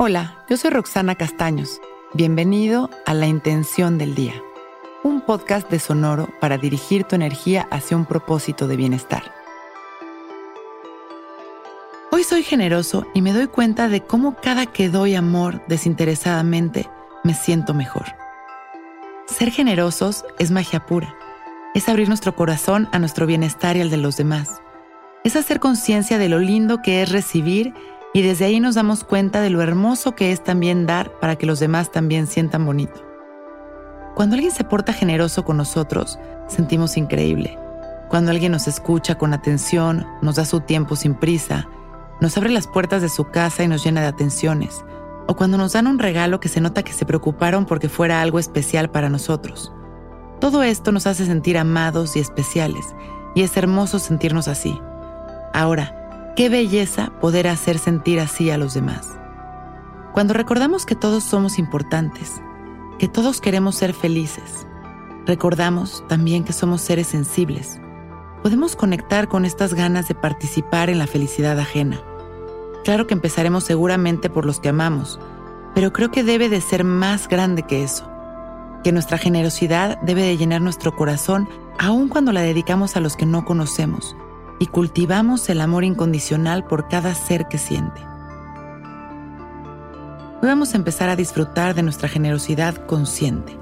Hola, yo soy Roxana Castaños. Bienvenido a La Intención del Día, un podcast de Sonoro para dirigir tu energía hacia un propósito de bienestar. Hoy soy generoso y me doy cuenta de cómo cada que doy amor desinteresadamente me siento mejor. Ser generosos es magia pura. Es abrir nuestro corazón a nuestro bienestar y al de los demás. Es hacer conciencia de lo lindo que es recibir y desde ahí nos damos cuenta de lo hermoso que es también dar para que los demás también sientan bonito. Cuando alguien se porta generoso con nosotros, sentimos increíble. Cuando alguien nos escucha con atención, nos da su tiempo sin prisa, nos abre las puertas de su casa y nos llena de atenciones, o cuando nos dan un regalo que se nota que se preocuparon porque fuera algo especial para nosotros. Todo esto nos hace sentir amados y especiales, y es hermoso sentirnos así. Ahora, Qué belleza poder hacer sentir así a los demás. Cuando recordamos que todos somos importantes, que todos queremos ser felices, recordamos también que somos seres sensibles. Podemos conectar con estas ganas de participar en la felicidad ajena. Claro que empezaremos seguramente por los que amamos, pero creo que debe de ser más grande que eso. Que nuestra generosidad debe de llenar nuestro corazón aun cuando la dedicamos a los que no conocemos y cultivamos el amor incondicional por cada ser que siente. Hoy vamos a empezar a disfrutar de nuestra generosidad consciente.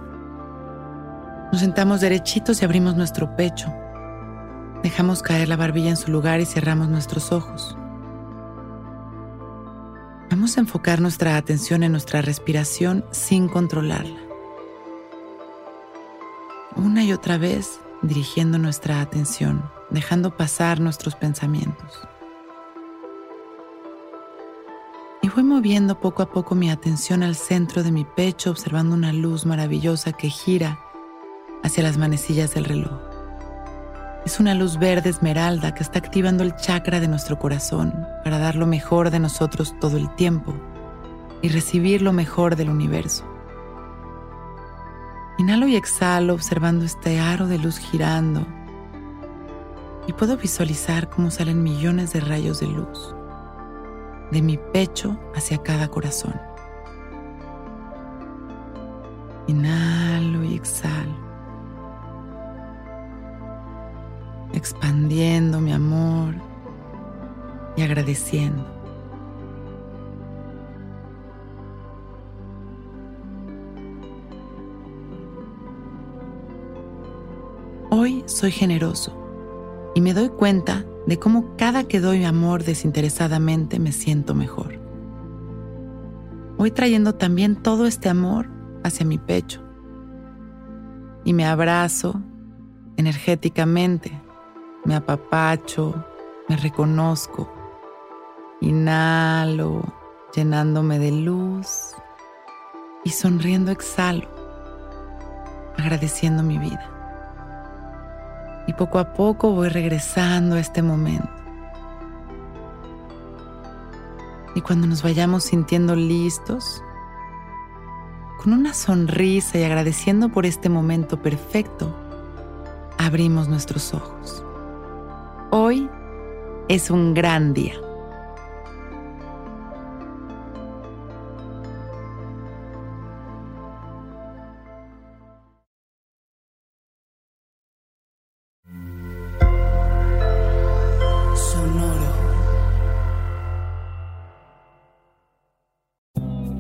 Nos sentamos derechitos y abrimos nuestro pecho. Dejamos caer la barbilla en su lugar y cerramos nuestros ojos. Vamos a enfocar nuestra atención en nuestra respiración sin controlarla. Una y otra vez dirigiendo nuestra atención dejando pasar nuestros pensamientos. Y voy moviendo poco a poco mi atención al centro de mi pecho, observando una luz maravillosa que gira hacia las manecillas del reloj. Es una luz verde esmeralda que está activando el chakra de nuestro corazón para dar lo mejor de nosotros todo el tiempo y recibir lo mejor del universo. Inhalo y exhalo observando este aro de luz girando y puedo visualizar cómo salen millones de rayos de luz de mi pecho hacia cada corazón. Inhalo y exhalo, expandiendo mi amor y agradeciendo. Hoy soy generoso y me doy cuenta de cómo cada que doy amor desinteresadamente me siento mejor. Voy trayendo también todo este amor hacia mi pecho. Y me abrazo energéticamente, me apapacho, me reconozco, inhalo llenándome de luz y sonriendo exhalo, agradeciendo mi vida y poco a poco voy regresando a este momento. Y cuando nos vayamos sintiendo listos, con una sonrisa y agradeciendo por este momento perfecto, abrimos nuestros ojos. Hoy es un gran día.